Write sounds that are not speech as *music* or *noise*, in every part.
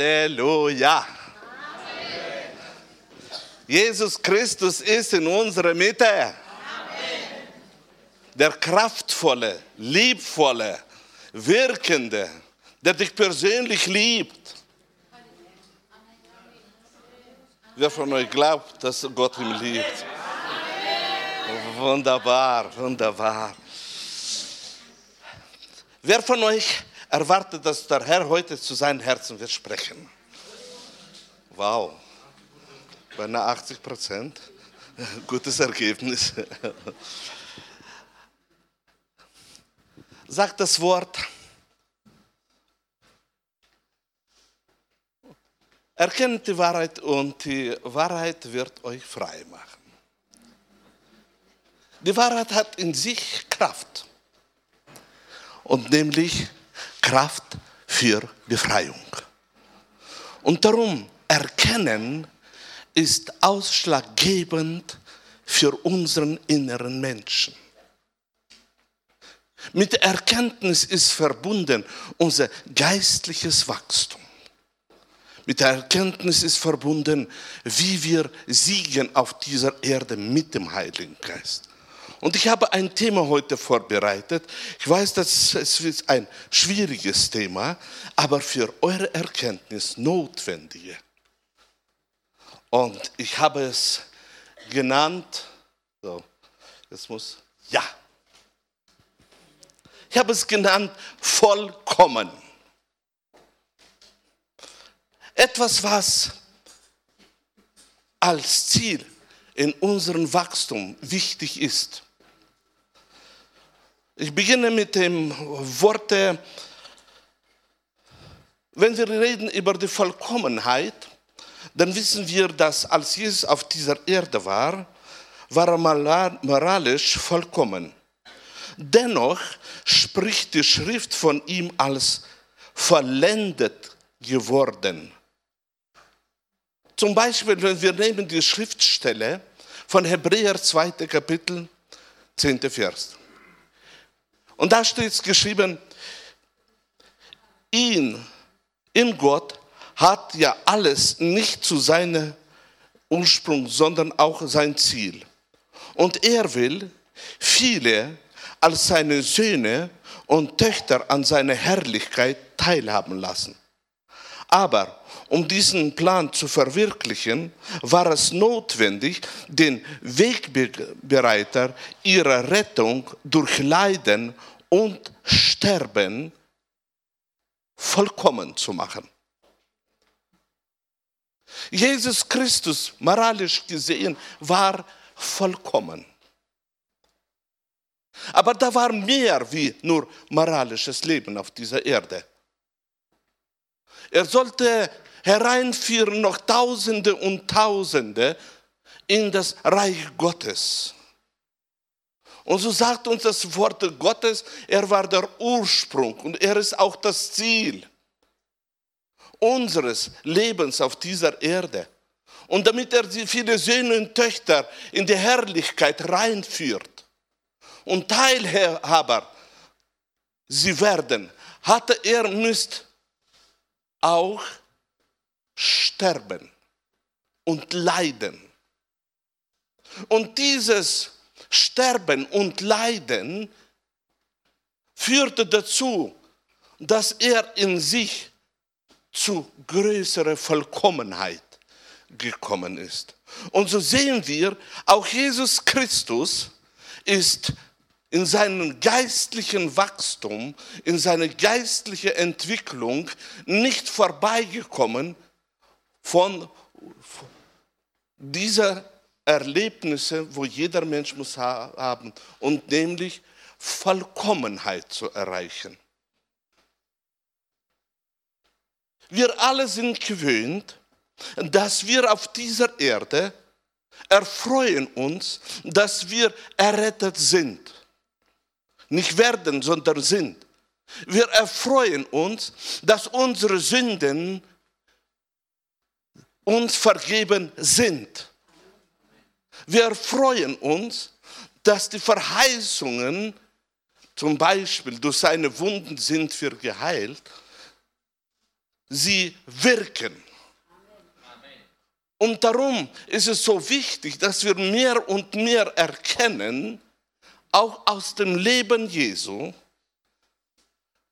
Halleluja. Jesus Christus ist in unserer Mitte. Der kraftvolle, liebvolle, wirkende, der dich persönlich liebt. Wer von euch glaubt, dass Gott ihn liebt? Wunderbar, wunderbar. Wer von euch erwartet, dass der Herr heute zu seinem Herzen wird sprechen? Wow, beinahe 80 Prozent. *laughs* Gutes Ergebnis. *laughs* Sagt das Wort. Erkennt die Wahrheit und die Wahrheit wird euch frei machen. Die Wahrheit hat in sich Kraft. Und nämlich Kraft für Befreiung. Und darum erkennen ist ausschlaggebend für unseren inneren Menschen. Mit Erkenntnis ist verbunden unser geistliches Wachstum. Mit der Erkenntnis ist verbunden, wie wir siegen auf dieser Erde mit dem Heiligen Geist. Und ich habe ein Thema heute vorbereitet. Ich weiß, dass es ist ein schwieriges Thema, aber für eure Erkenntnis notwendige. Und ich habe es genannt, so, jetzt muss, ja. Ich habe es genannt, vollkommen. Etwas, was als Ziel in unserem Wachstum wichtig ist. Ich beginne mit dem Wort, wenn wir reden über die Vollkommenheit, dann wissen wir, dass als Jesus auf dieser Erde war, war er moralisch vollkommen. Dennoch spricht die Schrift von ihm als vollendet geworden. Zum Beispiel, wenn wir nehmen die Schriftstelle von Hebräer 2. Kapitel, 10. Vers. Und da steht geschrieben, ihn, in Gott, hat ja alles nicht zu seinem Ursprung, sondern auch sein Ziel. Und er will viele als seine Söhne und Töchter an seiner Herrlichkeit teilhaben lassen. Aber um diesen Plan zu verwirklichen, war es notwendig, den Wegbereiter ihrer Rettung durch Leiden und Sterben vollkommen zu machen. Jesus Christus, moralisch gesehen, war vollkommen. Aber da war mehr wie nur moralisches Leben auf dieser Erde. Er sollte hereinführen noch Tausende und Tausende in das Reich Gottes. Und so sagt uns das Wort Gottes, er war der Ursprung und er ist auch das Ziel unseres Lebens auf dieser Erde. Und damit er viele Söhne und Töchter in die Herrlichkeit reinführt und Teilhaber sie werden, hatte er müsst auch sterben und leiden. Und dieses Sterben und Leiden führte dazu, dass er in sich zu größerer Vollkommenheit gekommen ist. Und so sehen wir, auch Jesus Christus ist in seinem geistlichen Wachstum, in seiner geistlichen Entwicklung nicht vorbeigekommen von dieser Erlebnisse, wo jeder Mensch muss haben, und nämlich Vollkommenheit zu erreichen. Wir alle sind gewöhnt, dass wir auf dieser Erde erfreuen uns, dass wir errettet sind. Nicht werden, sondern sind. Wir erfreuen uns, dass unsere Sünden uns vergeben sind. Wir freuen uns, dass die Verheißungen, zum Beispiel durch seine Wunden sind wir geheilt, sie wirken. Und darum ist es so wichtig, dass wir mehr und mehr erkennen, auch aus dem Leben Jesu,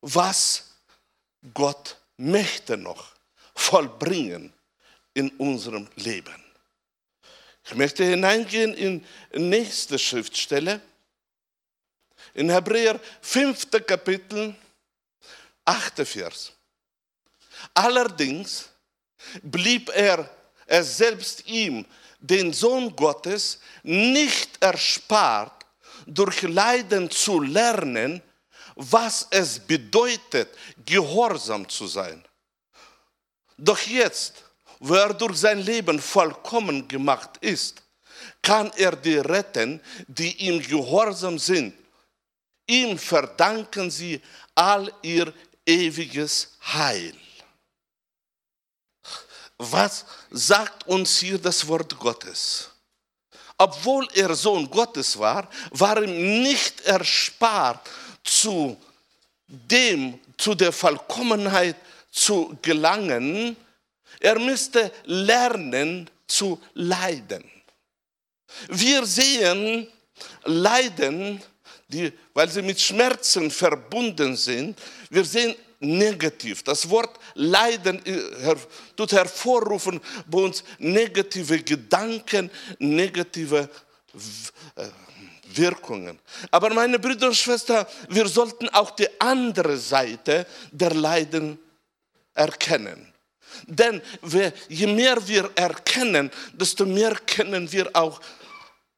was Gott möchte noch vollbringen in unserem Leben. Ich möchte hineingehen in nächste Schriftstelle, in Hebräer 5. Kapitel, 8. Vers. Allerdings blieb er, er selbst ihm, den Sohn Gottes, nicht erspart, durch Leiden zu lernen, was es bedeutet, gehorsam zu sein. Doch jetzt, wo er durch sein Leben vollkommen gemacht ist, kann er die retten, die ihm gehorsam sind. Ihm verdanken sie all ihr ewiges Heil. Was sagt uns hier das Wort Gottes? Obwohl er Sohn Gottes war, war ihm nicht erspart, zu dem, zu der Vollkommenheit zu gelangen. Er müsste lernen zu leiden. Wir sehen Leiden, die, weil sie mit Schmerzen verbunden sind. Wir sehen negativ. Das Wort Leiden äh, tut hervorrufen bei uns negative Gedanken, negative äh, Wirkungen. Aber meine Brüder und Schwestern, wir sollten auch die andere Seite der Leiden erkennen. Denn je mehr wir erkennen, desto mehr können wir auch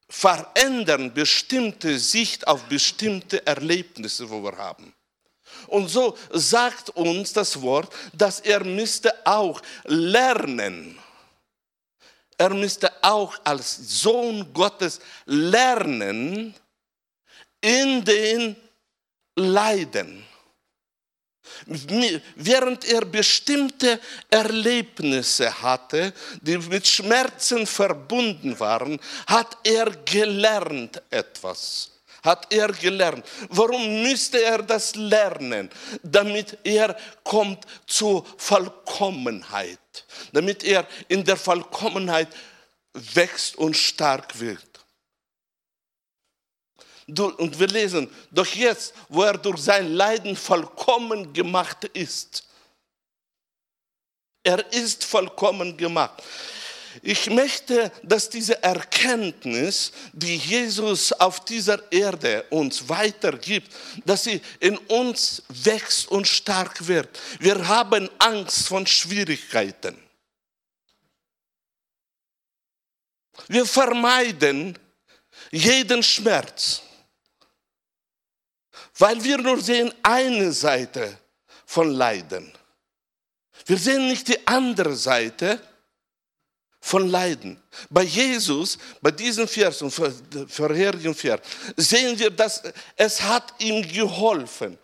verändern bestimmte Sicht auf bestimmte Erlebnisse, wo wir haben. Und so sagt uns das Wort, dass er müsste auch lernen. Er müsste auch als Sohn Gottes lernen in den Leiden. Während er bestimmte Erlebnisse hatte, die mit Schmerzen verbunden waren, hat er gelernt etwas hat er gelernt. Warum müsste er das lernen? Damit er kommt zur Vollkommenheit. Damit er in der Vollkommenheit wächst und stark wird. Und wir lesen, doch jetzt, wo er durch sein Leiden vollkommen gemacht ist, er ist vollkommen gemacht. Ich möchte, dass diese Erkenntnis, die Jesus auf dieser Erde uns weitergibt, dass sie in uns wächst und stark wird. Wir haben Angst von Schwierigkeiten. Wir vermeiden jeden Schmerz, weil wir nur sehen eine Seite von Leiden. Wir sehen nicht die andere Seite von Leiden. Bei Jesus, bei diesem Vers und vorherigen Vers, sehen wir, dass es hat ihm geholfen.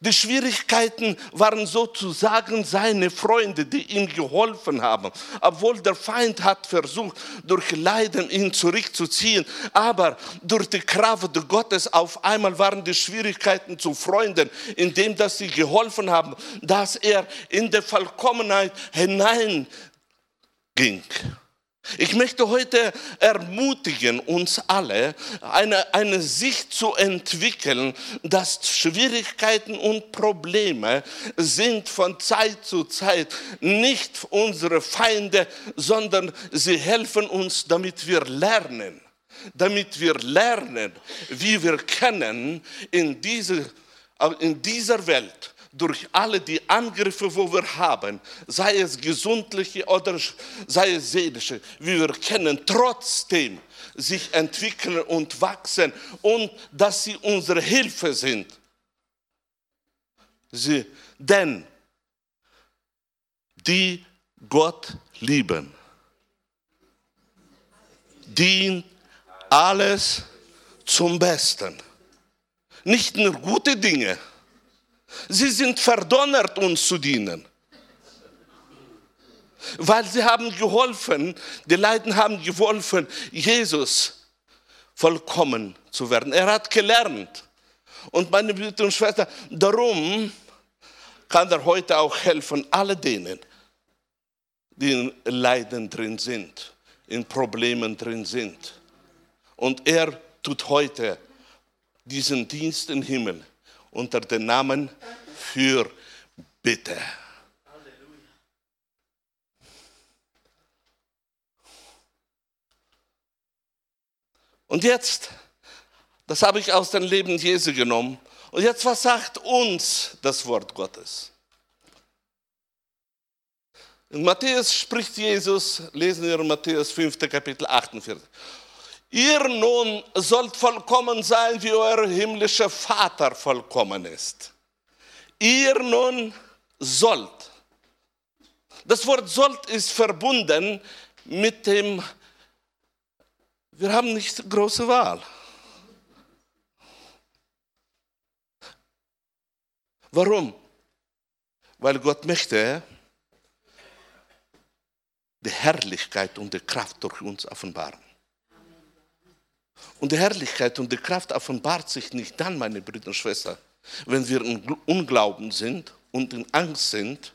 Die Schwierigkeiten waren sozusagen seine Freunde, die ihm geholfen haben. Obwohl der Feind hat versucht, durch Leiden ihn zurückzuziehen. Aber durch die Kraft Gottes auf einmal waren die Schwierigkeiten zu Freunden, indem dass sie geholfen haben, dass er in der Vollkommenheit hinein ging. Ich möchte heute ermutigen, uns alle, eine, eine Sicht zu entwickeln, dass Schwierigkeiten und Probleme sind von Zeit zu Zeit nicht unsere Feinde, sondern sie helfen uns, damit wir lernen, damit wir lernen, wie wir können in, diese, in dieser Welt durch alle die Angriffe, wo wir haben, sei es gesundliche oder sei es seelische, wie wir kennen, trotzdem sich entwickeln und wachsen und dass sie unsere Hilfe sind. Sie, denn die Gott lieben, dient alles zum Besten. Nicht nur gute Dinge, Sie sind verdonnert, uns zu dienen. Weil sie haben geholfen, die Leiden haben geholfen, Jesus vollkommen zu werden. Er hat gelernt. Und meine Brüder und Schwestern, darum kann er heute auch helfen, alle denen, die in Leiden drin sind, in Problemen drin sind. Und er tut heute diesen Dienst im Himmel unter dem Namen für Bitte. Und jetzt, das habe ich aus dem Leben Jesu genommen. Und jetzt, was sagt uns das Wort Gottes? In Matthäus spricht Jesus, lesen wir in Matthäus 5. Kapitel 48. Ihr nun sollt vollkommen sein, wie euer himmlischer Vater vollkommen ist. Ihr nun sollt. Das Wort sollt ist verbunden mit dem, wir haben nicht große Wahl. Warum? Weil Gott möchte die Herrlichkeit und die Kraft durch uns offenbaren. Und die Herrlichkeit und die Kraft offenbart sich nicht dann, meine Brüder und Schwestern, wenn wir im Unglauben sind und in Angst sind,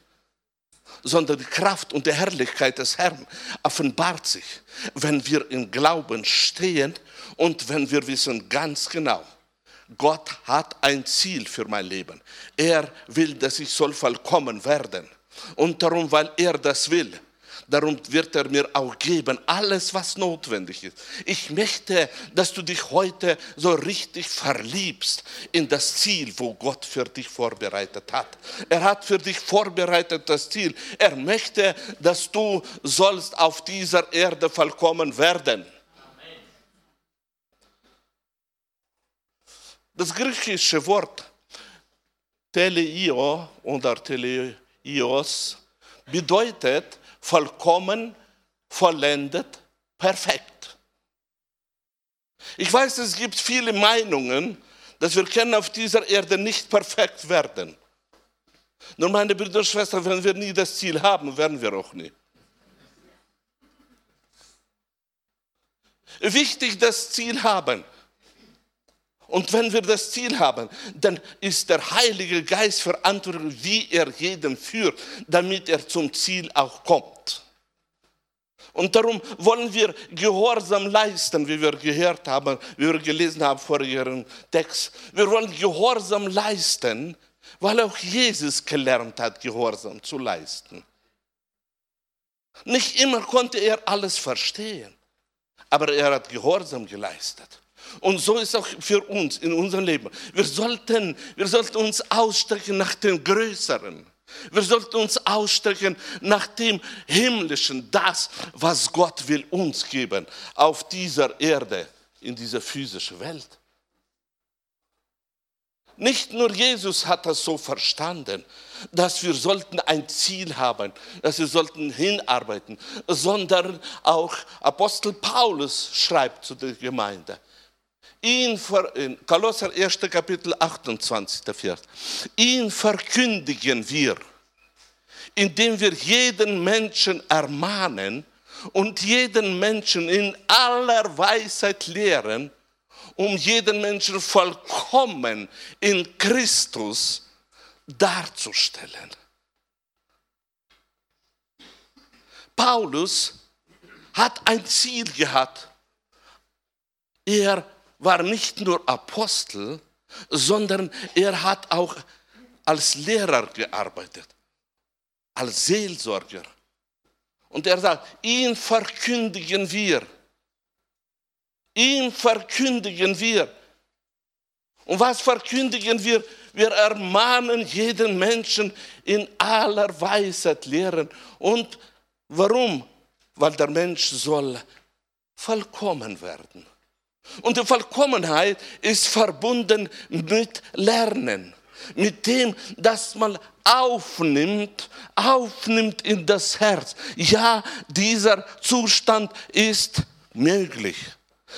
sondern die Kraft und die Herrlichkeit des Herrn offenbart sich, wenn wir im Glauben stehen und wenn wir wissen ganz genau, Gott hat ein Ziel für mein Leben. Er will, dass ich soll vollkommen werden. Und darum, weil er das will, darum wird er mir auch geben, alles, was notwendig ist. Ich möchte, dass du dich heute so richtig verliebst in das Ziel, wo Gott für dich vorbereitet hat. Er hat für dich vorbereitet das Ziel. Er möchte, dass du sollst auf dieser Erde vollkommen werden. Das griechische Wort Teleio oder Teleios bedeutet vollkommen, vollendet, perfekt. Ich weiß, es gibt viele Meinungen, dass wir können auf dieser Erde nicht perfekt werden. Nur meine Brüder und Schwestern, wenn wir nie das Ziel haben, werden wir auch nie. Wichtig das Ziel haben. Und wenn wir das Ziel haben, dann ist der Heilige Geist verantwortlich, wie er jeden führt, damit er zum Ziel auch kommt. Und darum wollen wir Gehorsam leisten, wie wir gehört haben, wie wir gelesen haben vor ihrem Text. Wir wollen Gehorsam leisten, weil auch Jesus gelernt hat, Gehorsam zu leisten. Nicht immer konnte er alles verstehen, aber er hat Gehorsam geleistet. Und so ist auch für uns in unserem Leben. Wir sollten, wir sollten uns ausstrecken nach dem Größeren. Wir sollten uns ausstrecken nach dem Himmlischen, das, was Gott will uns geben auf dieser Erde, in dieser physischen Welt. Nicht nur Jesus hat das so verstanden, dass wir sollten ein Ziel haben, dass wir sollten hinarbeiten, sondern auch Apostel Paulus schreibt zu der Gemeinde. Ihn, in Kolosser 1. Kapitel 28. Vers. Ihn verkündigen wir, indem wir jeden Menschen ermahnen und jeden Menschen in aller Weisheit lehren, um jeden Menschen vollkommen in Christus darzustellen. Paulus hat ein Ziel gehabt. Er war nicht nur Apostel, sondern er hat auch als Lehrer gearbeitet, als Seelsorger. Und er sagt, ihn verkündigen wir. Ihn verkündigen wir. Und was verkündigen wir? Wir ermahnen jeden Menschen in aller Weisheit lehren. Und warum? Weil der Mensch soll vollkommen werden. Und die Vollkommenheit ist verbunden mit Lernen, mit dem, dass man aufnimmt, aufnimmt in das Herz. Ja, dieser Zustand ist möglich.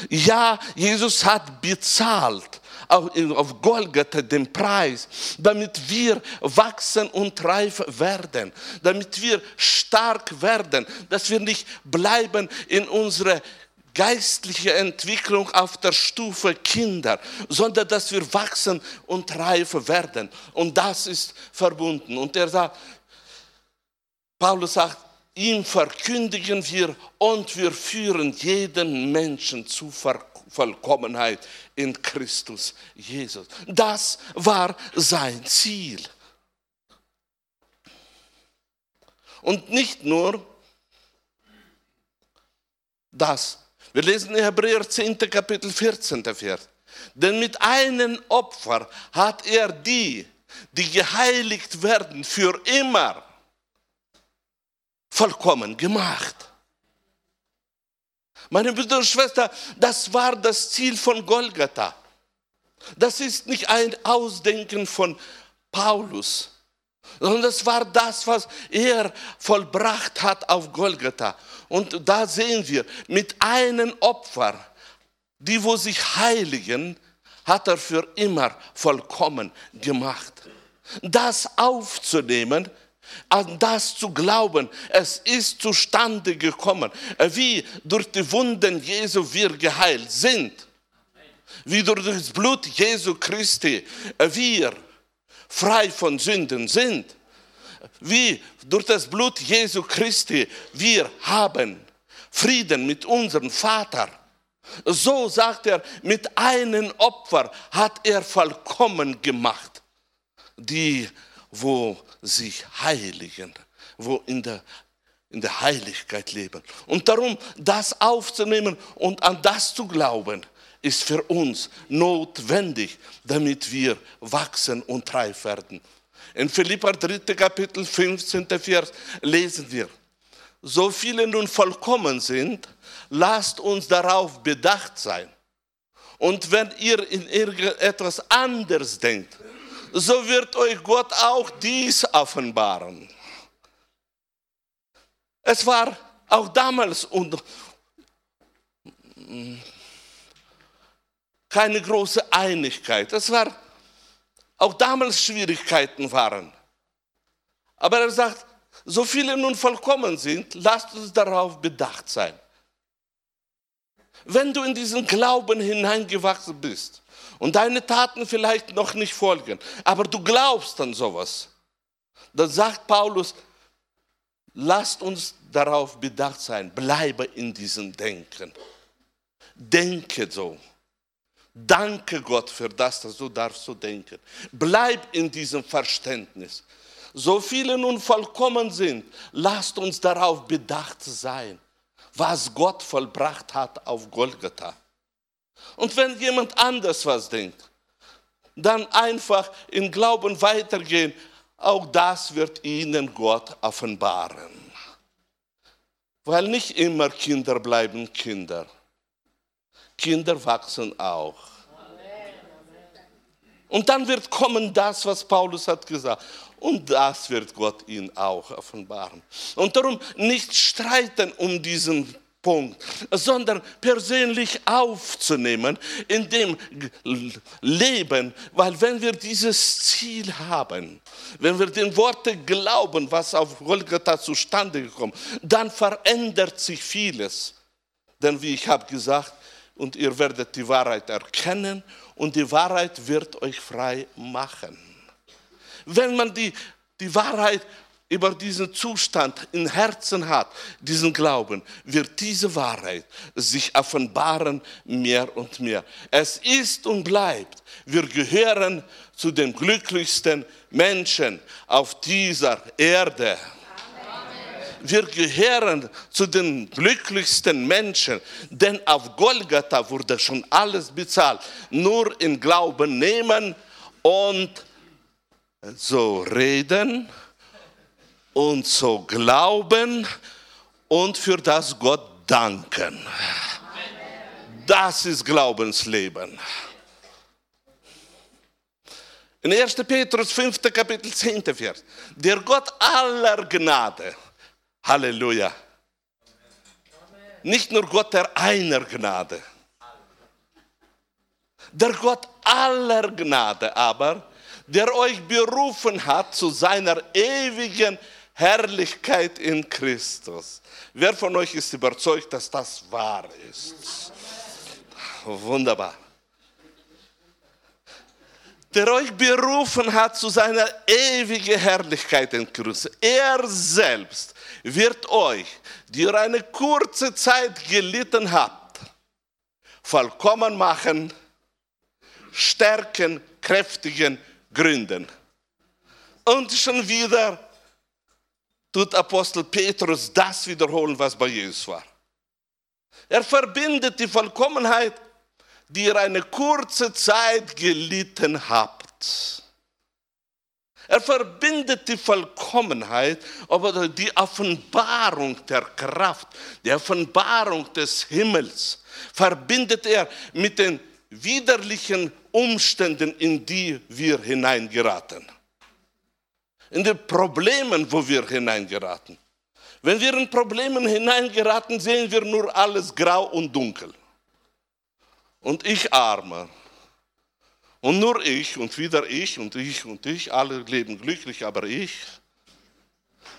Ja, Jesus hat bezahlt auf Golgatha den Preis, damit wir wachsen und reif werden, damit wir stark werden, dass wir nicht bleiben in unserer geistliche Entwicklung auf der Stufe Kinder, sondern dass wir wachsen und reife werden. Und das ist verbunden. Und er sagt, Paulus sagt, ihm verkündigen wir und wir führen jeden Menschen zu Vollkommenheit in Christus Jesus. Das war sein Ziel. Und nicht nur das. Wir lesen in Hebräer 10. Kapitel 14. Vers. Denn mit einem Opfer hat er die, die geheiligt werden, für immer vollkommen gemacht. Meine Brüder und Schwestern, das war das Ziel von Golgatha. Das ist nicht ein Ausdenken von Paulus, sondern das war das, was er vollbracht hat auf Golgatha. Und da sehen wir, mit einem Opfer, die wo sich heiligen, hat er für immer vollkommen gemacht. Das aufzunehmen, an das zu glauben, es ist zustande gekommen, wie durch die Wunden Jesu wir geheilt sind, wie durch das Blut Jesu Christi wir frei von Sünden sind, wie durch das Blut Jesu Christi wir haben Frieden mit unserem Vater. So sagt er, mit einem Opfer hat er vollkommen gemacht, die, wo sich heiligen, wo in der, in der Heiligkeit leben. Und darum, das aufzunehmen und an das zu glauben, ist für uns notwendig, damit wir wachsen und reif werden. In Philippa 3. Kapitel 15. Vers lesen wir, so viele nun vollkommen sind, lasst uns darauf bedacht sein. Und wenn ihr in irgendetwas anderes denkt, so wird euch Gott auch dies offenbaren. Es war auch damals und keine große Einigkeit. Es war auch damals Schwierigkeiten waren. Aber er sagt, so viele nun vollkommen sind, lasst uns darauf bedacht sein. Wenn du in diesen Glauben hineingewachsen bist und deine Taten vielleicht noch nicht folgen, aber du glaubst an sowas, dann sagt Paulus, lasst uns darauf bedacht sein, bleibe in diesem Denken. Denke so. Danke Gott für das, dass du darfst so denken. Bleib in diesem Verständnis. So viele nun vollkommen sind, lasst uns darauf bedacht sein, was Gott vollbracht hat auf Golgatha. Und wenn jemand anders was denkt, dann einfach im Glauben weitergehen, auch das wird ihnen Gott offenbaren. Weil nicht immer Kinder bleiben Kinder. Kinder wachsen auch. Und dann wird kommen das, was Paulus hat gesagt. Und das wird Gott ihnen auch offenbaren. Und darum nicht streiten um diesen Punkt, sondern persönlich aufzunehmen in dem Leben, weil wenn wir dieses Ziel haben, wenn wir den Worten glauben, was auf Golgatha zustande gekommen, dann verändert sich vieles. Denn wie ich habe gesagt, und ihr werdet die Wahrheit erkennen und die Wahrheit wird euch frei machen. Wenn man die, die Wahrheit über diesen Zustand im Herzen hat, diesen Glauben, wird diese Wahrheit sich offenbaren mehr und mehr. Es ist und bleibt. Wir gehören zu den glücklichsten Menschen auf dieser Erde wir gehören zu den glücklichsten Menschen, denn auf Golgatha wurde schon alles bezahlt. Nur in Glauben nehmen und so reden und so glauben und für das Gott danken. Das ist Glaubensleben. In 1. Petrus 5. Kapitel 10. Vers. Der Gott aller Gnade Halleluja. Nicht nur Gott der einer Gnade. Der Gott aller Gnade aber, der euch berufen hat zu seiner ewigen Herrlichkeit in Christus. Wer von euch ist überzeugt, dass das wahr ist? Wunderbar. Der euch berufen hat zu seiner ewigen Herrlichkeit in Christus. Er selbst wird euch, die ihr eine kurze Zeit gelitten habt, vollkommen machen, stärken, kräftigen, gründen. Und schon wieder tut Apostel Petrus das wiederholen, was bei Jesus war. Er verbindet die Vollkommenheit, die ihr eine kurze Zeit gelitten habt. Er verbindet die Vollkommenheit, aber die Offenbarung der Kraft, die Offenbarung des Himmels, verbindet er mit den widerlichen Umständen, in die wir hineingeraten in die Problemen, wo wir hineingeraten. Wenn wir in Problemen hineingeraten, sehen wir nur alles grau und dunkel. Und ich armer. Und nur ich und wieder ich und ich und ich, alle leben glücklich, aber ich.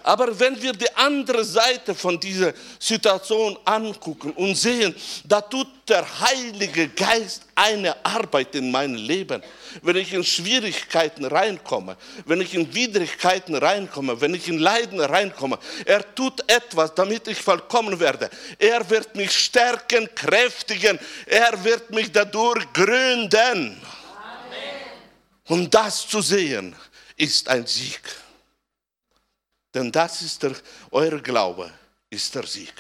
Aber wenn wir die andere Seite von dieser Situation angucken und sehen, da tut der Heilige Geist eine Arbeit in meinem Leben. Wenn ich in Schwierigkeiten reinkomme, wenn ich in Widrigkeiten reinkomme, wenn ich in Leiden reinkomme, er tut etwas, damit ich vollkommen werde. Er wird mich stärken, kräftigen, er wird mich dadurch gründen. Amen. Und das zu sehen, ist ein Sieg. Denn das ist der, euer Glaube, ist der Sieg.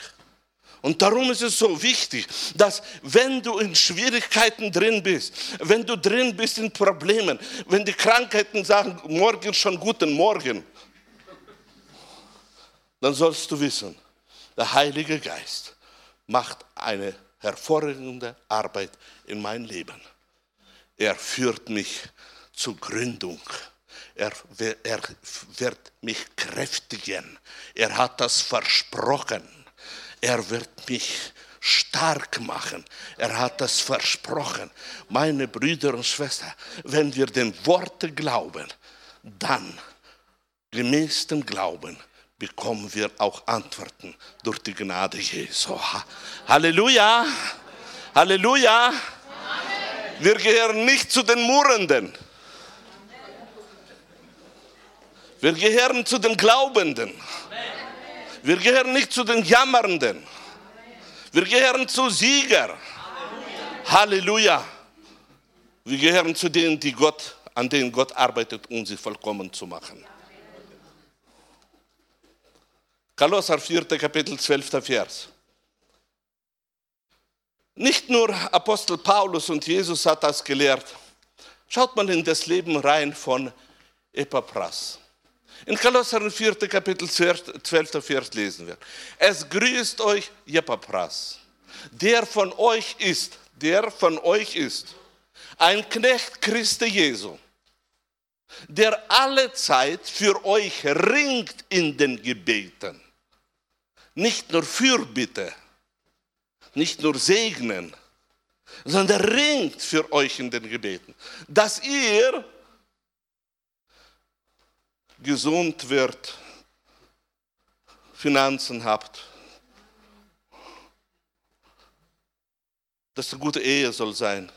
Und darum ist es so wichtig, dass wenn du in Schwierigkeiten drin bist, wenn du drin bist in Problemen, wenn die Krankheiten sagen, morgen schon guten Morgen, dann sollst du wissen, der Heilige Geist macht eine hervorragende Arbeit in mein Leben. Er führt mich zur Gründung er, er wird mich kräftigen. Er hat das versprochen. Er wird mich stark machen. Er hat das versprochen. Meine Brüder und Schwestern, wenn wir den Worten glauben, dann gemäß dem Glauben bekommen wir auch Antworten durch die Gnade Jesu. Halleluja! Halleluja! Wir gehören nicht zu den Murrenden. Wir gehören zu den Glaubenden. Wir gehören nicht zu den Jammernden. Wir gehören zu Sieger. Halleluja. Wir gehören zu denen, die Gott, an denen Gott arbeitet, um sie vollkommen zu machen. Kolosser 4. Kapitel 12. Vers. Nicht nur Apostel Paulus und Jesus hat das gelehrt. Schaut mal in das Leben rein von Epaphras. In Kolosser 4. Kapitel 12. Vers lesen wir. Es grüßt euch Jepapras, der von euch ist, der von euch ist, ein Knecht Christi Jesu, der alle Zeit für euch ringt in den Gebeten. Nicht nur Fürbitte, nicht nur segnen, sondern ringt für euch in den Gebeten, dass ihr gesund wird, Finanzen habt, dass eine gute Ehe soll sein.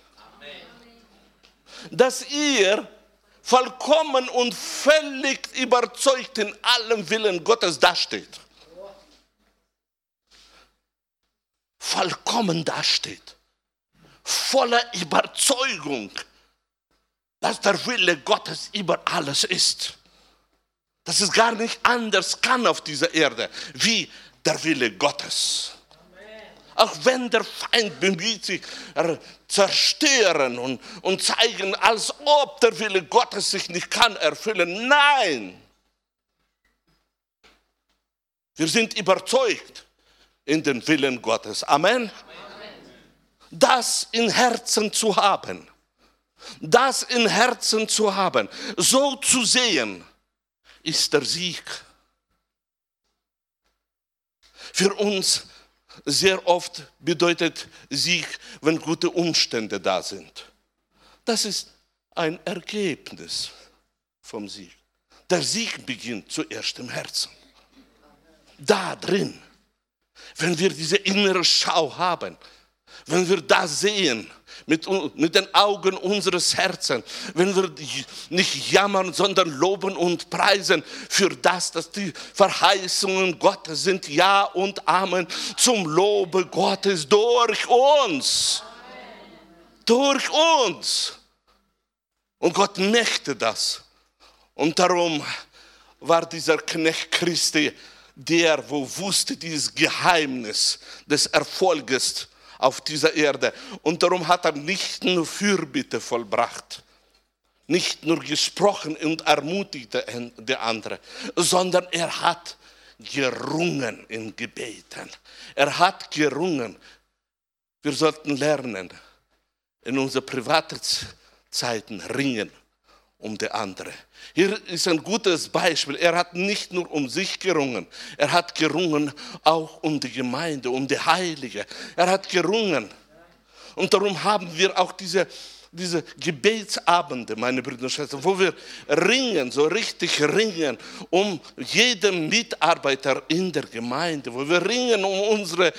Dass ihr vollkommen und völlig überzeugt in allem Willen Gottes dasteht. Vollkommen dasteht. Voller Überzeugung, dass der Wille Gottes über alles ist dass es gar nicht anders kann auf dieser Erde wie der Wille Gottes. Auch wenn der Feind bemüht sich, zerstören und, und zeigen, als ob der Wille Gottes sich nicht kann erfüllen. Nein! Wir sind überzeugt in den Willen Gottes. Amen. Das in Herzen zu haben. Das in Herzen zu haben. So zu sehen ist der Sieg. Für uns sehr oft bedeutet Sieg, wenn gute Umstände da sind. Das ist ein Ergebnis vom Sieg. Der Sieg beginnt zuerst im Herzen. da drin, wenn wir diese innere Schau haben, wenn wir das sehen, mit, mit den Augen unseres Herzens, wenn wir nicht jammern, sondern loben und preisen für das, dass die Verheißungen Gottes sind, Ja und Amen, zum Lobe Gottes durch uns. Durch uns. Und Gott möchte das. Und darum war dieser Knecht Christi der, wo wusste dieses Geheimnis des Erfolges auf dieser Erde. Und darum hat er nicht nur Fürbitte vollbracht, nicht nur gesprochen und ermutigte der andere, sondern er hat gerungen in Gebeten. Er hat gerungen. Wir sollten lernen, in unsere privaten Zeiten ringen um die andere. Hier ist ein gutes Beispiel. Er hat nicht nur um sich gerungen, er hat gerungen auch um die Gemeinde, um die Heilige. Er hat gerungen. Und darum haben wir auch diese, diese Gebetsabende, meine Brüder und Schwestern, wo wir ringen, so richtig ringen um jeden Mitarbeiter in der Gemeinde, wo wir ringen um unsere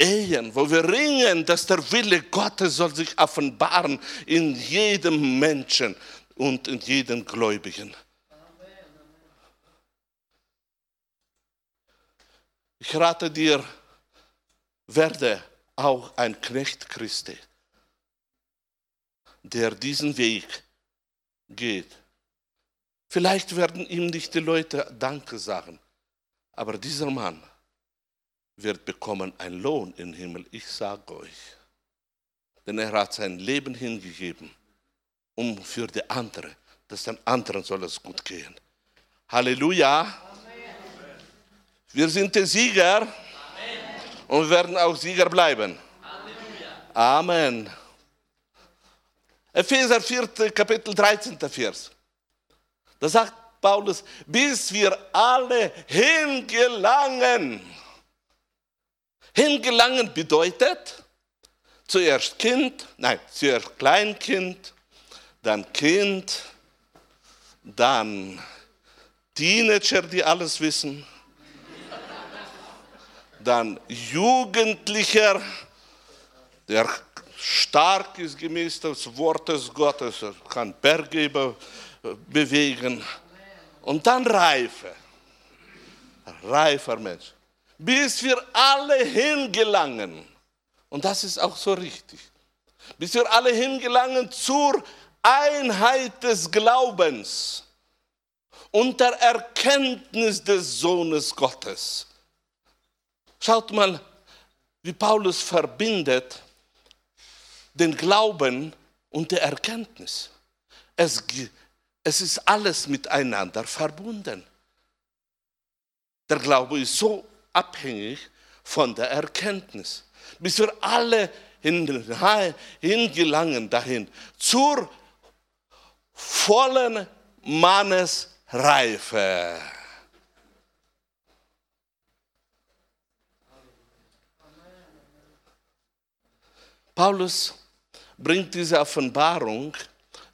Ehen, wo wir ringen, dass der Wille Gottes soll sich offenbaren in jedem Menschen, und in jedem Gläubigen. Ich rate dir, werde auch ein Knecht Christi, der diesen Weg geht. Vielleicht werden ihm nicht die Leute Danke sagen, aber dieser Mann wird bekommen einen Lohn im Himmel, ich sage euch. Denn er hat sein Leben hingegeben um für die andere, dass den anderen soll es gut gehen. Halleluja. Amen. Wir sind die Sieger Amen. und werden auch Sieger bleiben. Halleluja. Amen. Epheser 4, Kapitel 13. Vers. Da sagt Paulus, bis wir alle hingelangen. Hingelangen bedeutet zuerst Kind, nein, zuerst Kleinkind, dann Kind, dann Teenager, die alles wissen, dann Jugendlicher, der stark ist gemäß des Wortes Gottes, kann Berge bewegen und dann Reife, reifer Mensch, bis wir alle hingelangen, und das ist auch so richtig, bis wir alle hingelangen zur Einheit des Glaubens und der Erkenntnis des Sohnes Gottes. Schaut mal, wie Paulus verbindet den Glauben und die Erkenntnis. Es, es ist alles miteinander verbunden. Der Glaube ist so abhängig von der Erkenntnis. Bis wir alle hingelangen dahin zur vollen Mannesreife. Paulus bringt diese Offenbarung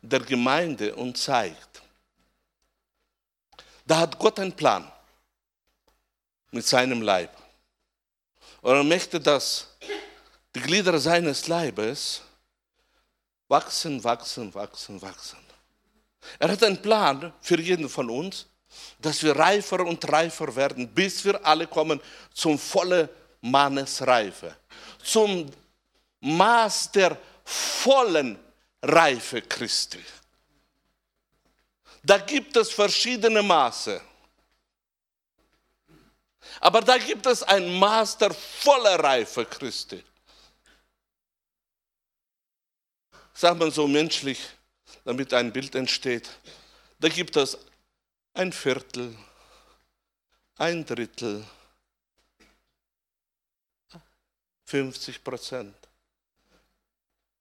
der Gemeinde und zeigt, da hat Gott einen Plan mit seinem Leib. Und er möchte, dass die Glieder seines Leibes wachsen, wachsen, wachsen, wachsen. Er hat einen Plan für jeden von uns, dass wir reifer und reifer werden, bis wir alle kommen zum vollen Mannesreife, zum Maß der vollen Reife Christi. Da gibt es verschiedene Maße. Aber da gibt es ein Maß der vollen Reife Christi. Sagt man so menschlich, damit ein Bild entsteht. Da gibt es ein Viertel, ein Drittel, 50 Prozent,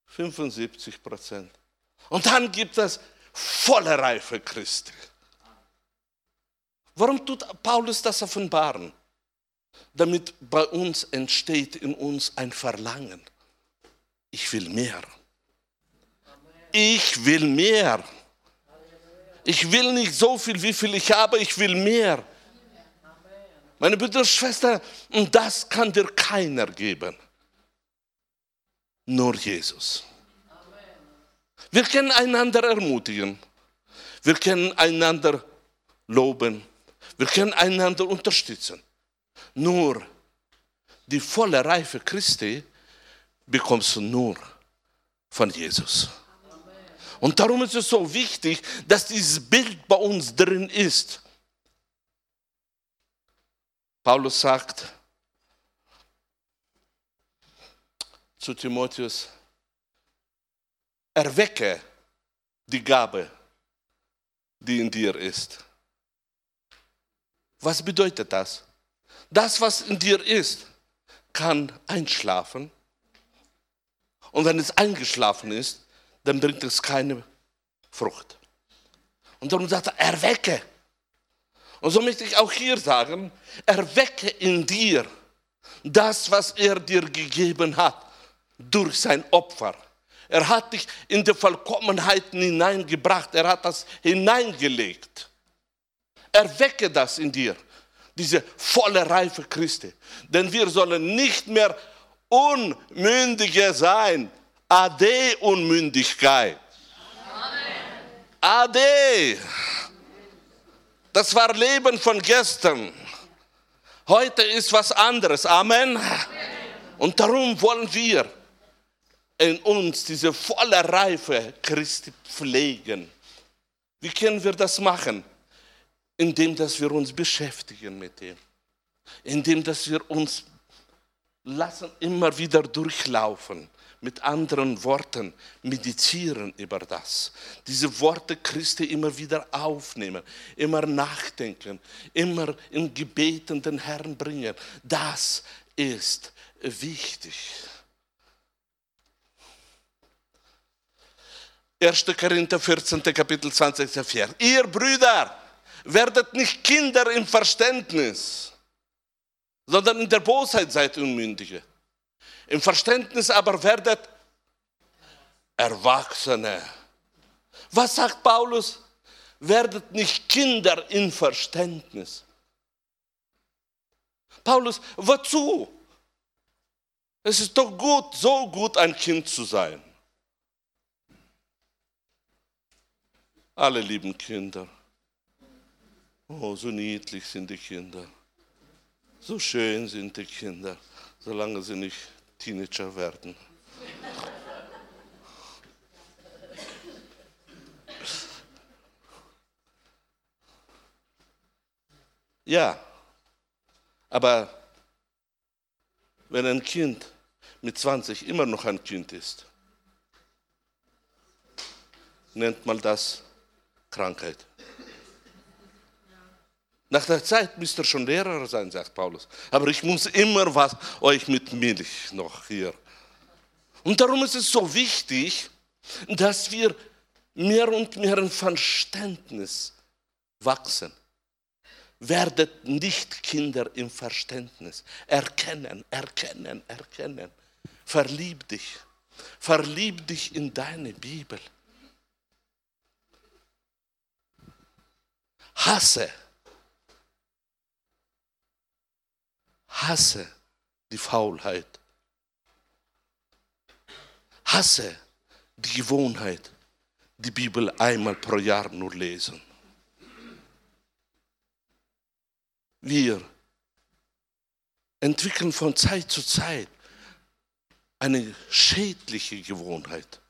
75 Prozent. Und dann gibt es volle Reife Christi. Warum tut Paulus das offenbaren? Damit bei uns entsteht in uns ein Verlangen. Ich will mehr ich will mehr. Ich will nicht so viel, wie viel ich habe, ich will mehr. Meine Brüder und Schwestern, das kann dir keiner geben. Nur Jesus. Wir können einander ermutigen. Wir können einander loben. Wir können einander unterstützen. Nur die volle Reife Christi bekommst du nur von Jesus. Und darum ist es so wichtig, dass dieses Bild bei uns drin ist. Paulus sagt zu Timotheus, erwecke die Gabe, die in dir ist. Was bedeutet das? Das, was in dir ist, kann einschlafen. Und wenn es eingeschlafen ist, dann bringt es keine Frucht. Und darum sagt er, erwecke. Und so möchte ich auch hier sagen, erwecke in dir das, was er dir gegeben hat, durch sein Opfer. Er hat dich in die Vollkommenheiten hineingebracht, er hat das hineingelegt. Erwecke das in dir, diese volle Reife Christi. Denn wir sollen nicht mehr Unmündige sein, Ade Unmündigkeit. Ade. Das war Leben von gestern. Heute ist was anderes. Amen. Und darum wollen wir in uns diese volle Reife Christi pflegen. Wie können wir das machen? Indem, dass wir uns beschäftigen mit dem. Indem, dass wir uns lassen immer wieder durchlaufen. Mit anderen Worten, meditieren über das. Diese Worte Christi immer wieder aufnehmen, immer nachdenken, immer in Gebeten den Herrn bringen. Das ist wichtig. 1. Korinther 14. Kapitel 20. Vers. Ihr Brüder, werdet nicht Kinder im Verständnis sondern in der Bosheit seid Unmündige. Im Verständnis aber werdet Erwachsene. Was sagt Paulus? Werdet nicht Kinder in Verständnis. Paulus, wozu? Es ist doch gut, so gut ein Kind zu sein. Alle lieben Kinder. Oh, so niedlich sind die Kinder. So schön sind die Kinder, solange sie nicht Teenager werden. Ja, aber wenn ein Kind mit 20 immer noch ein Kind ist, nennt man das Krankheit. Nach der Zeit müsst ihr schon Lehrer sein, sagt Paulus. Aber ich muss immer was euch mit Milch noch hier. Und darum ist es so wichtig, dass wir mehr und mehr in Verständnis wachsen. Werdet nicht Kinder im Verständnis. Erkennen, erkennen, erkennen. Verlieb dich. Verlieb dich in deine Bibel. Hasse Hasse die Faulheit. Hasse die Gewohnheit, die Bibel einmal pro Jahr nur lesen. Wir entwickeln von Zeit zu Zeit eine schädliche Gewohnheit,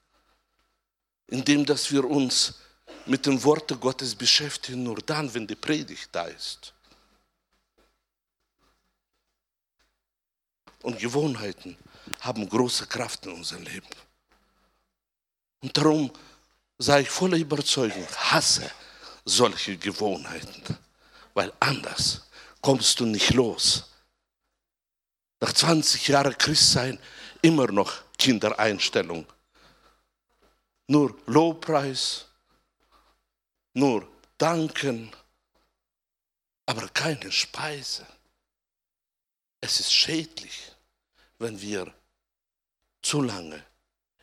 indem dass wir uns mit den Worten Gottes beschäftigen, nur dann, wenn die Predigt da ist. Und Gewohnheiten haben große Kraft in unserem Leben. Und darum sei ich voller Überzeugung, hasse solche Gewohnheiten, weil anders kommst du nicht los. Nach 20 Jahren Christsein immer noch Kindereinstellung. Nur Lobpreis, nur Danken, aber keine Speise. Es ist schädlich wenn wir zu lange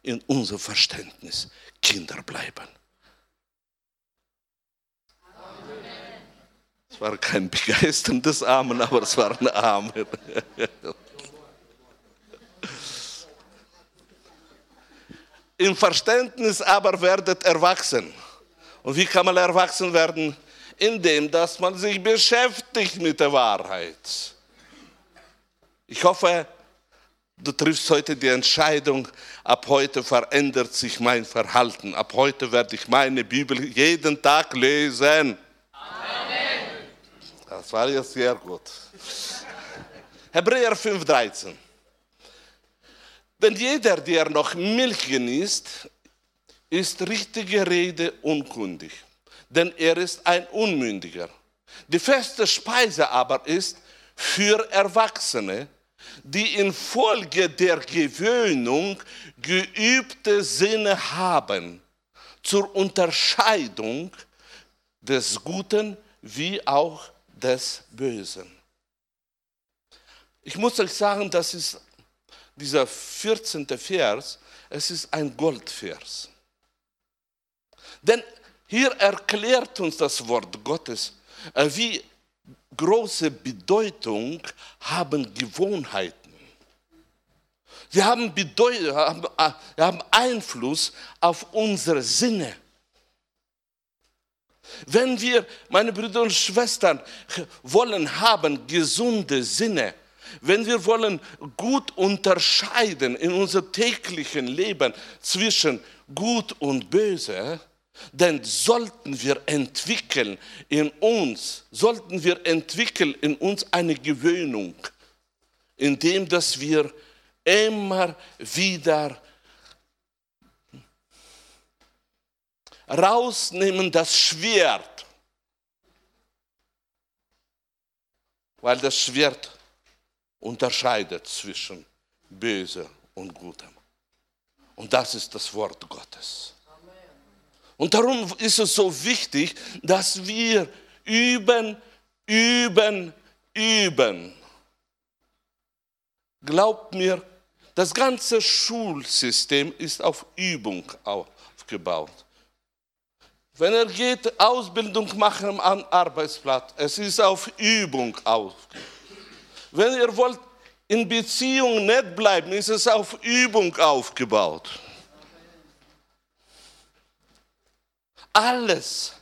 in unserem Verständnis Kinder bleiben. Es war kein begeisterndes Amen, aber es war ein Amen. *laughs* Im Verständnis aber werdet erwachsen. Und wie kann man erwachsen werden? Indem, dass man sich beschäftigt mit der Wahrheit. Ich hoffe, du triffst heute die Entscheidung, ab heute verändert sich mein Verhalten. Ab heute werde ich meine Bibel jeden Tag lesen. Amen. Das war jetzt sehr gut. Hebräer 5,13. Denn jeder, der noch Milch genießt, ist richtige Rede unkundig, denn er ist ein Unmündiger. Die feste Speise aber ist für Erwachsene, die infolge der Gewöhnung geübte Sinne haben zur Unterscheidung des Guten wie auch des Bösen. Ich muss euch sagen, das ist dieser 14. Vers, es ist ein Goldvers. Denn hier erklärt uns das Wort Gottes, äh, wie große Bedeutung haben Gewohnheiten. Sie haben, Bedeutung, haben, äh, haben Einfluss auf unsere Sinne. Wenn wir, meine Brüder und Schwestern, wollen haben gesunde Sinne, wenn wir wollen gut unterscheiden in unserem täglichen Leben zwischen gut und böse, denn sollten wir entwickeln in uns, sollten wir entwickeln in uns eine Gewöhnung, indem dass wir immer wieder rausnehmen das Schwert, weil das Schwert unterscheidet zwischen Böse und Gutem. Und das ist das Wort Gottes. Und darum ist es so wichtig, dass wir üben, üben, üben. Glaubt mir, das ganze Schulsystem ist auf Übung aufgebaut. Wenn er geht, Ausbildung machen am Arbeitsplatz, es ist auf Übung aufgebaut. Wenn ihr wollt in Beziehung nicht bleiben, ist es auf Übung aufgebaut. Alles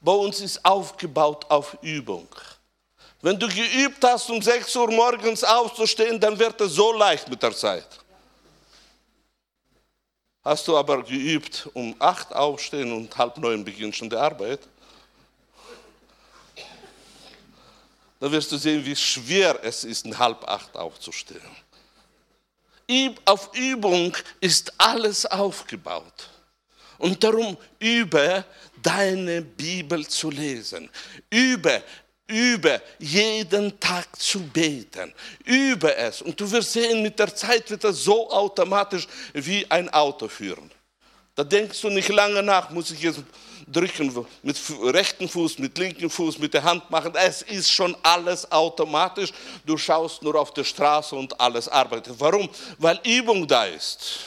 bei uns ist aufgebaut auf Übung. Wenn du geübt hast, um 6 Uhr morgens aufzustehen, dann wird es so leicht mit der Zeit. Hast du aber geübt, um 8 aufstehen und halb neun beginnt schon die Arbeit, dann wirst du sehen, wie schwer es ist, um halb acht aufzustehen. Auf Übung ist alles aufgebaut. Und darum übe deine Bibel zu lesen. Übe, übe jeden Tag zu beten. Übe es. Und du wirst sehen, mit der Zeit wird es so automatisch wie ein Auto führen. Da denkst du nicht lange nach, muss ich jetzt drücken, mit rechten Fuß, mit linken Fuß, mit der Hand machen. Es ist schon alles automatisch. Du schaust nur auf die Straße und alles arbeitet. Warum? Weil Übung da ist.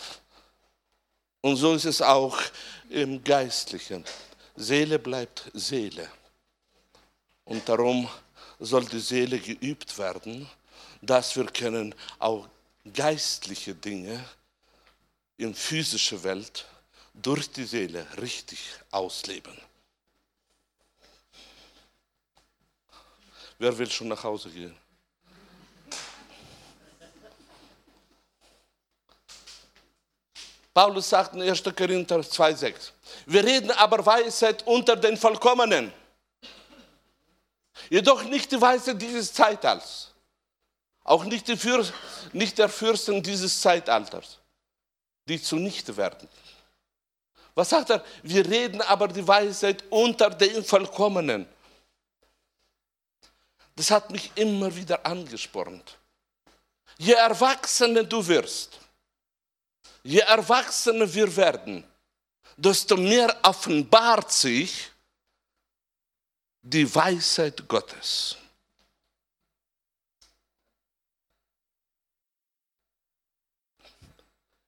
Und so ist es auch im Geistlichen. Seele bleibt Seele. Und darum soll die Seele geübt werden, dass wir können auch geistliche Dinge in physischer Welt durch die Seele richtig ausleben. Wer will schon nach Hause gehen? Paulus sagt in 1. Korinther 2,6: Wir reden aber Weisheit unter den Vollkommenen. Jedoch nicht die Weisheit dieses Zeitalters. Auch nicht, die Fürst, nicht der Fürsten dieses Zeitalters, die zunichte werden. Was sagt er? Wir reden aber die Weisheit unter den Vollkommenen. Das hat mich immer wieder angespornt. Je erwachsener du wirst, je erwachsener wir werden, desto mehr offenbart sich die Weisheit Gottes.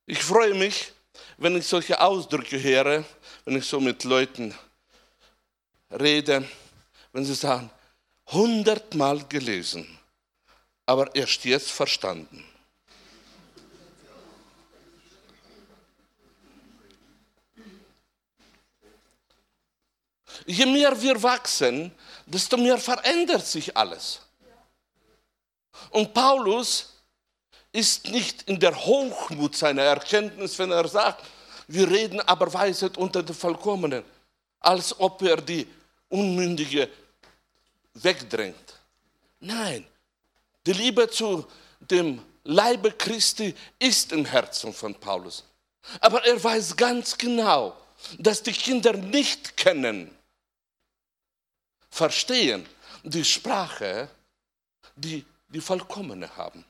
Ich freue mich, wenn ich solche Ausdrücke höre, wenn ich so mit Leuten rede, wenn sie sagen, hundertmal gelesen, aber erst jetzt verstanden. Je mehr wir wachsen, desto mehr verändert sich alles. Und Paulus ist nicht in der Hochmut seiner Erkenntnis, wenn er sagt, wir reden aber Weisheit unter den Vollkommenen, als ob er die Unmündige wegdrängt. Nein, die Liebe zu dem Leibe Christi ist im Herzen von Paulus. Aber er weiß ganz genau, dass die Kinder nicht kennen, verstehen die Sprache, die die Vollkommene haben.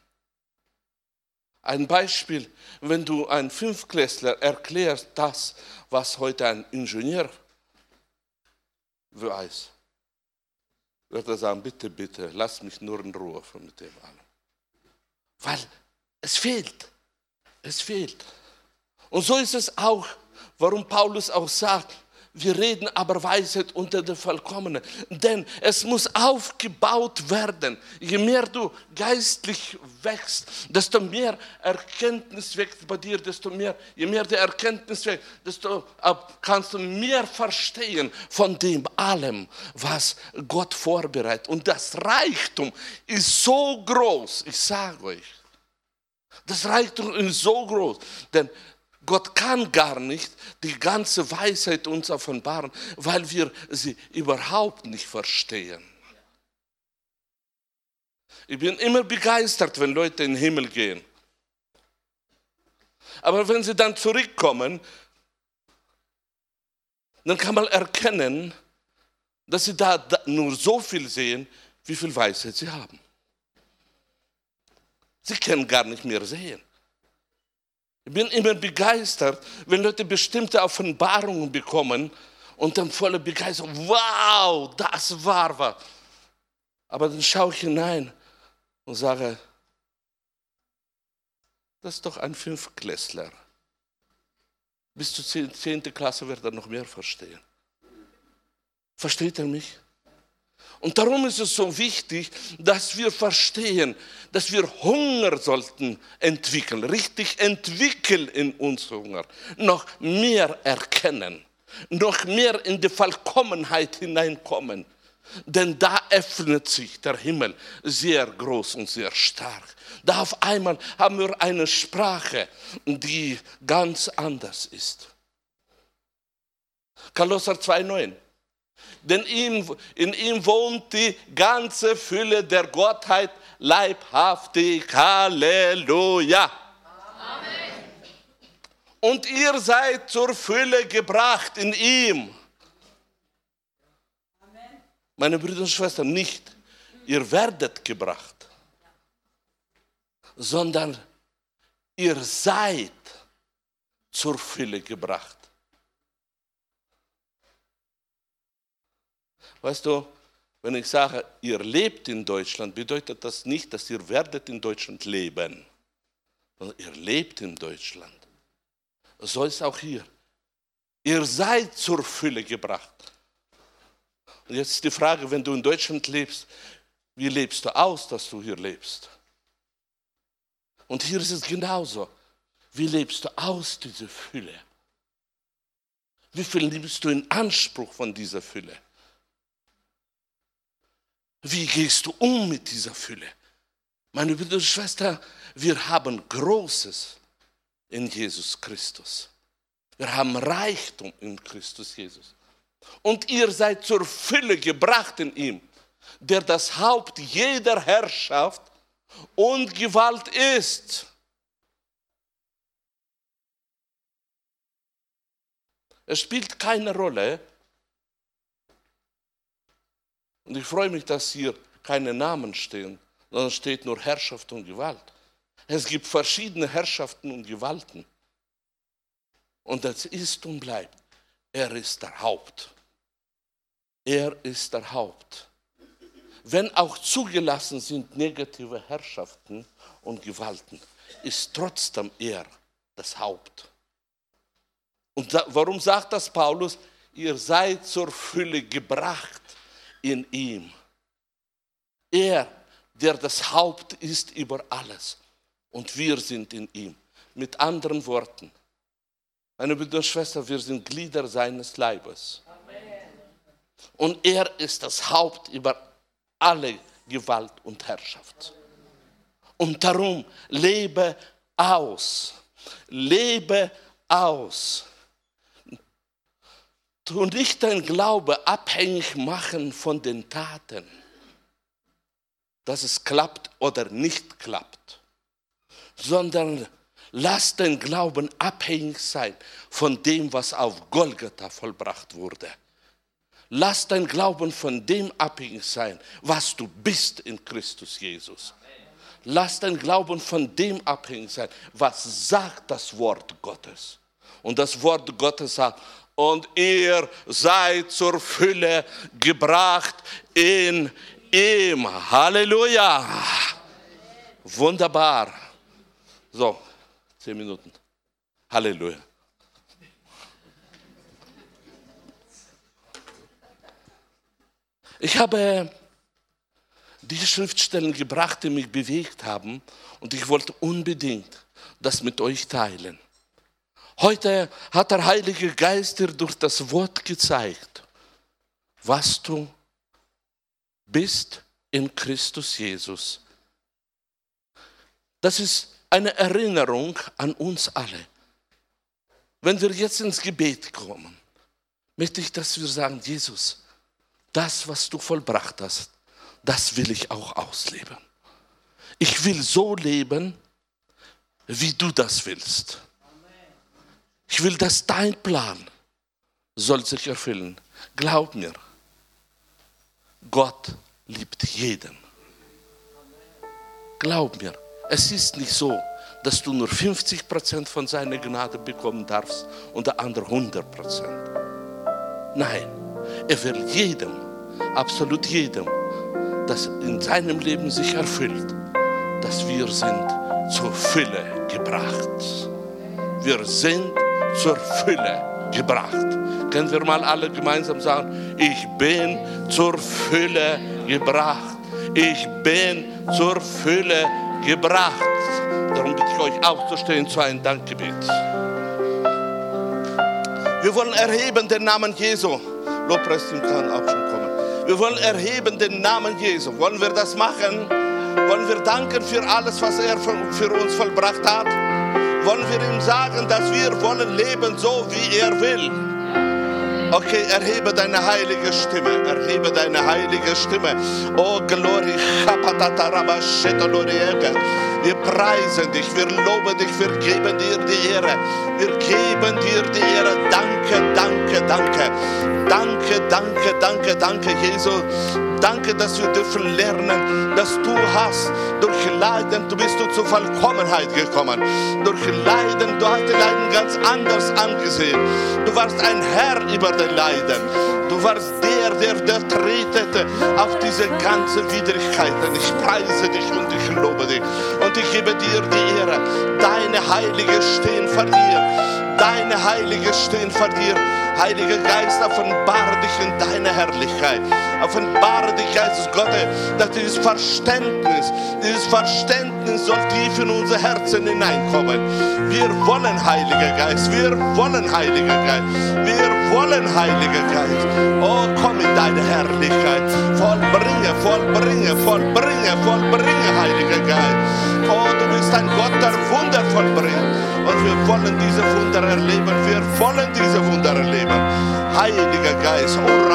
Ein Beispiel, wenn du ein Fünfklässler erklärst das, was heute ein Ingenieur weiß, wird er sagen, bitte, bitte, lass mich nur in Ruhe mit dem allem. Weil es fehlt. Es fehlt. Und so ist es auch, warum Paulus auch sagt, wir reden aber Weisheit unter den Vollkommenen. Denn es muss aufgebaut werden. Je mehr du geistlich wächst, desto mehr Erkenntnis wächst bei dir, desto mehr, je mehr die Erkenntnis wächst, desto kannst du mehr verstehen von dem allem, was Gott vorbereitet. Und das Reichtum ist so groß, ich sage euch. Das Reichtum ist so groß, denn Gott kann gar nicht die ganze Weisheit uns offenbaren, weil wir sie überhaupt nicht verstehen. Ich bin immer begeistert, wenn Leute in den Himmel gehen. Aber wenn sie dann zurückkommen, dann kann man erkennen, dass sie da nur so viel sehen, wie viel Weisheit sie haben. Sie können gar nicht mehr sehen. Ich bin immer begeistert, wenn Leute bestimmte Offenbarungen bekommen und dann voller Begeisterung, wow, das war was. Aber dann schaue ich hinein und sage, das ist doch ein Fünfklässler. Bis zur zehnten Klasse wird er noch mehr verstehen. Versteht er mich? Und darum ist es so wichtig, dass wir verstehen, dass wir Hunger sollten entwickeln, richtig entwickeln in uns Hunger, noch mehr erkennen, noch mehr in die Vollkommenheit hineinkommen. Denn da öffnet sich der Himmel sehr groß und sehr stark. Da auf einmal haben wir eine Sprache, die ganz anders ist. Kolosser 2,9 denn in ihm wohnt die ganze Fülle der Gottheit leibhaftig. Halleluja. Amen. Und ihr seid zur Fülle gebracht in ihm. Meine Brüder und Schwestern, nicht ihr werdet gebracht, sondern ihr seid zur Fülle gebracht. Weißt du, wenn ich sage, ihr lebt in Deutschland, bedeutet das nicht, dass ihr werdet in Deutschland leben, sondern ihr lebt in Deutschland. So ist auch hier. Ihr seid zur Fülle gebracht. Und jetzt ist die Frage, wenn du in Deutschland lebst, wie lebst du aus, dass du hier lebst? Und hier ist es genauso. Wie lebst du aus diese Fülle? Wie viel nimmst du in Anspruch von dieser Fülle? Wie gehst du um mit dieser Fülle? Meine Brüder und Schwestern, wir haben Großes in Jesus Christus. Wir haben Reichtum in Christus Jesus. Und ihr seid zur Fülle gebracht in ihm, der das Haupt jeder Herrschaft und Gewalt ist. Es spielt keine Rolle, und ich freue mich, dass hier keine Namen stehen, sondern steht nur Herrschaft und Gewalt. Es gibt verschiedene Herrschaften und Gewalten. Und das ist und bleibt. Er ist der Haupt. Er ist der Haupt. Wenn auch zugelassen sind negative Herrschaften und Gewalten, ist trotzdem er das Haupt. Und da, warum sagt das Paulus? Ihr seid zur Fülle gebracht in ihm. Er, der das Haupt ist über alles. Und wir sind in ihm. Mit anderen Worten, meine Brüder und Schwestern, wir sind Glieder seines Leibes. Und er ist das Haupt über alle Gewalt und Herrschaft. Und darum lebe aus. Lebe aus. Tu nicht dein Glaube abhängig machen von den Taten, dass es klappt oder nicht klappt, sondern lass dein Glauben abhängig sein von dem, was auf Golgatha vollbracht wurde. Lass dein Glauben von dem abhängig sein, was du bist in Christus Jesus. Lass dein Glauben von dem abhängig sein, was sagt das Wort Gottes. Und das Wort Gottes sagt, und ihr seid zur Fülle gebracht in ihm. Halleluja. Wunderbar. So, zehn Minuten. Halleluja. Ich habe die Schriftstellen gebracht, die mich bewegt haben und ich wollte unbedingt das mit euch teilen. Heute hat der Heilige Geist dir durch das Wort gezeigt, was du bist in Christus Jesus. Das ist eine Erinnerung an uns alle. Wenn wir jetzt ins Gebet kommen, möchte ich, dass wir sagen, Jesus, das, was du vollbracht hast, das will ich auch ausleben. Ich will so leben, wie du das willst. Ich will, dass dein Plan soll sich erfüllen. Glaub mir, Gott liebt jeden. Glaub mir, es ist nicht so, dass du nur 50% von seiner Gnade bekommen darfst und der andere 100% Nein, er will jedem, absolut jedem, das in seinem Leben sich erfüllt, dass wir sind zur Fülle gebracht. Wir sind zur Fülle gebracht. Können wir mal alle gemeinsam sagen, ich bin zur Fülle gebracht. Ich bin zur Fülle gebracht. Darum bitte ich euch aufzustehen zu einem Dankgebet. Wir wollen erheben den Namen Jesu. Lobpreisteam kann auch schon kommen. Wir wollen erheben den Namen Jesu. Wollen wir das machen? Wollen wir danken für alles, was er für uns vollbracht hat? Wollen wir ihm sagen, dass wir wollen leben so, wie er will? Okay, erhebe deine heilige Stimme, erhebe deine heilige Stimme. Oh, Glory, wir preisen dich, wir loben dich, wir geben dir die Ehre. Wir geben dir die Ehre. Danke, danke, danke. Danke, danke, danke, danke, Jesus. Danke, dass wir dürfen lernen, dass du hast durch Leiden, du bist du zur Vollkommenheit gekommen. Durch Leiden, du hast die Leiden ganz anders angesehen. Du warst ein Herr über den Leiden. Du warst der, der, der tretete auf diese ganze Widrigkeiten. Ich preise dich und ich lobe dich. Und ich gebe dir die Ehre. Deine Heilige stehen vor dir. Deine Heilige stehen vor dir. Heiliger Geist, offenbare dich in deine Herrlichkeit. Offenbare dich, Geistes Gottes, dass dieses Verständnis, dieses Verständnis soll tief in unser Herzen hineinkommen. Wir wollen, Heiliger Geist, wir wollen, Heiliger Geist, wir wollen, Heiliger Geist. Oh, komm in deine Herrlichkeit. Vollbringe, vollbringe, vollbringe, vollbringe, Heiliger Geist. Oh, du bist ein Gott, der Wunder vollbringt. Und wir wollen diese Wunder erleben. Wir wollen diese Wunder erleben. Heiliger Geist, oh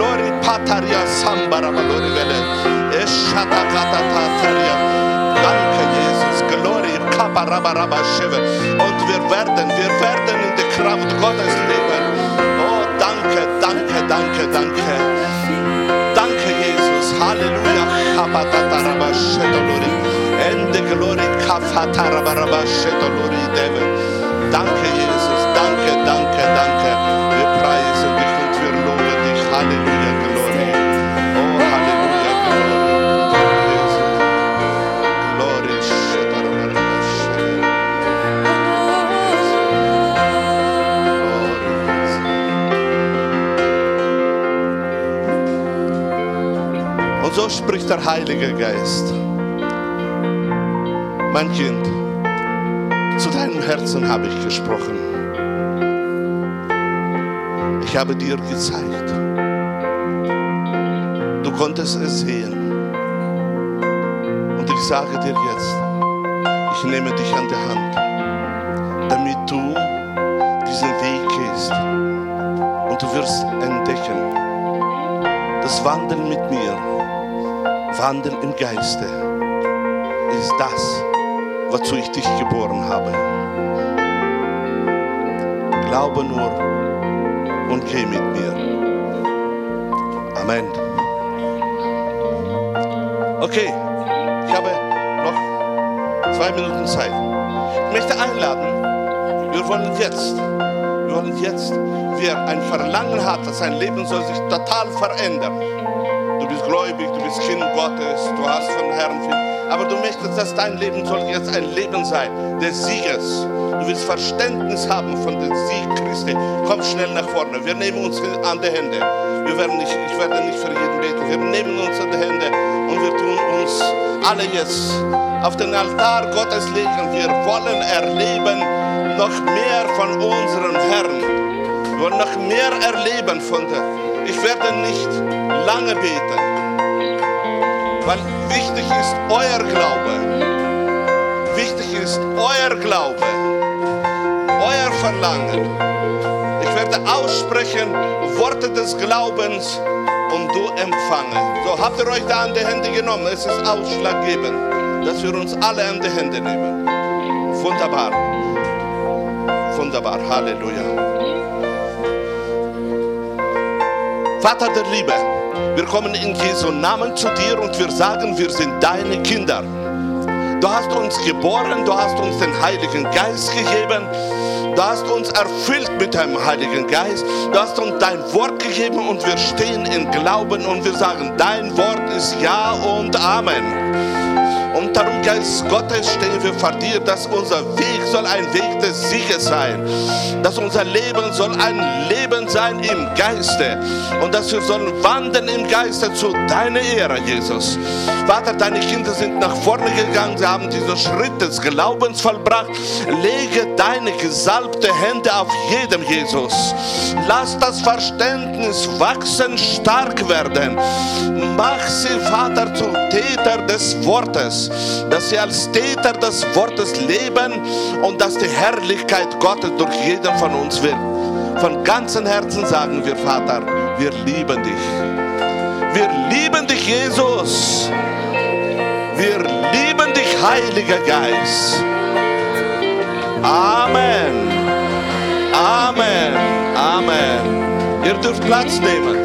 Glory Pataria Sambara Balori Vele, Eshata Katatataria. Danke, Jesus, Kaparabaraba Sheve. Und wir werden, wir werden in der Kraft Gottes leben. Oh, danke, danke, danke, danke. Halleluja. Ende Glory Danke, Jesus. Danke, danke, danke. Spricht der Heilige Geist. Mein Kind, zu deinem Herzen habe ich gesprochen. Ich habe dir gezeigt. Du konntest es sehen. Und ich sage dir jetzt, ich nehme dich an der Hand, damit du diesen Weg gehst. Und du wirst entdecken, das Wandeln mit mir, Wandeln im Geiste, ist das, wozu ich dich geboren habe. Glaube nur und geh mit mir. Amen. Okay, ich habe noch zwei Minuten Zeit. Ich möchte einladen, wir wollen jetzt, wir wollen jetzt, wer ein Verlangen hat, dass sein Leben soll sich total verändern. Gläubig, du bist Kind Gottes, du hast von Herrn viel aber du möchtest, dass dein Leben soll jetzt ein Leben sein des Sieges. Du willst Verständnis haben von dem Sieg Christi. Komm schnell nach vorne. Wir nehmen uns an die Hände. Wir werden nicht, ich werde nicht für jeden beten. Wir nehmen uns an die Hände und wir tun uns alle jetzt auf den Altar Gottes legen. Wir wollen erleben noch mehr von unserem Herrn. Wir wollen noch mehr erleben von der. Ich werde nicht lange beten. Weil wichtig ist euer Glaube. Wichtig ist euer Glaube. Euer Verlangen. Ich werde aussprechen Worte des Glaubens und du empfangen. So habt ihr euch da an die Hände genommen. Es ist ausschlaggebend, dass wir uns alle an die Hände nehmen. Wunderbar. Wunderbar. Halleluja. Vater der Liebe. Wir kommen in Jesu Namen zu dir und wir sagen, wir sind deine Kinder. Du hast uns geboren, du hast uns den Heiligen Geist gegeben, du hast uns erfüllt mit deinem Heiligen Geist, du hast uns dein Wort gegeben und wir stehen in Glauben und wir sagen, dein Wort ist Ja und Amen. Und darum, Geist Gottes, stehen wir vor dir, dass unser Weg soll ein Weg des Sieges sein. Dass unser Leben soll ein Leben sein im Geiste. Und dass wir sollen wandeln im Geiste zu deiner Ehre, Jesus. Vater, deine Kinder sind nach vorne gegangen, sie haben diesen Schritt des Glaubens vollbracht. Lege deine gesalbte Hände auf jedem, Jesus. Lass das Verständnis wachsen, stark werden. Mach sie, Vater, zum Täter des Wortes, dass sie als Täter des Wortes leben und dass die Herrlichkeit Gottes durch jeden von uns wirkt. Von ganzem Herzen sagen wir, Vater, wir lieben dich. Wir lieben dich, Jesus. Wir lieben dich, Heiliger Geist. Amen. Amen. Amen. Ihr dürft Platz nehmen.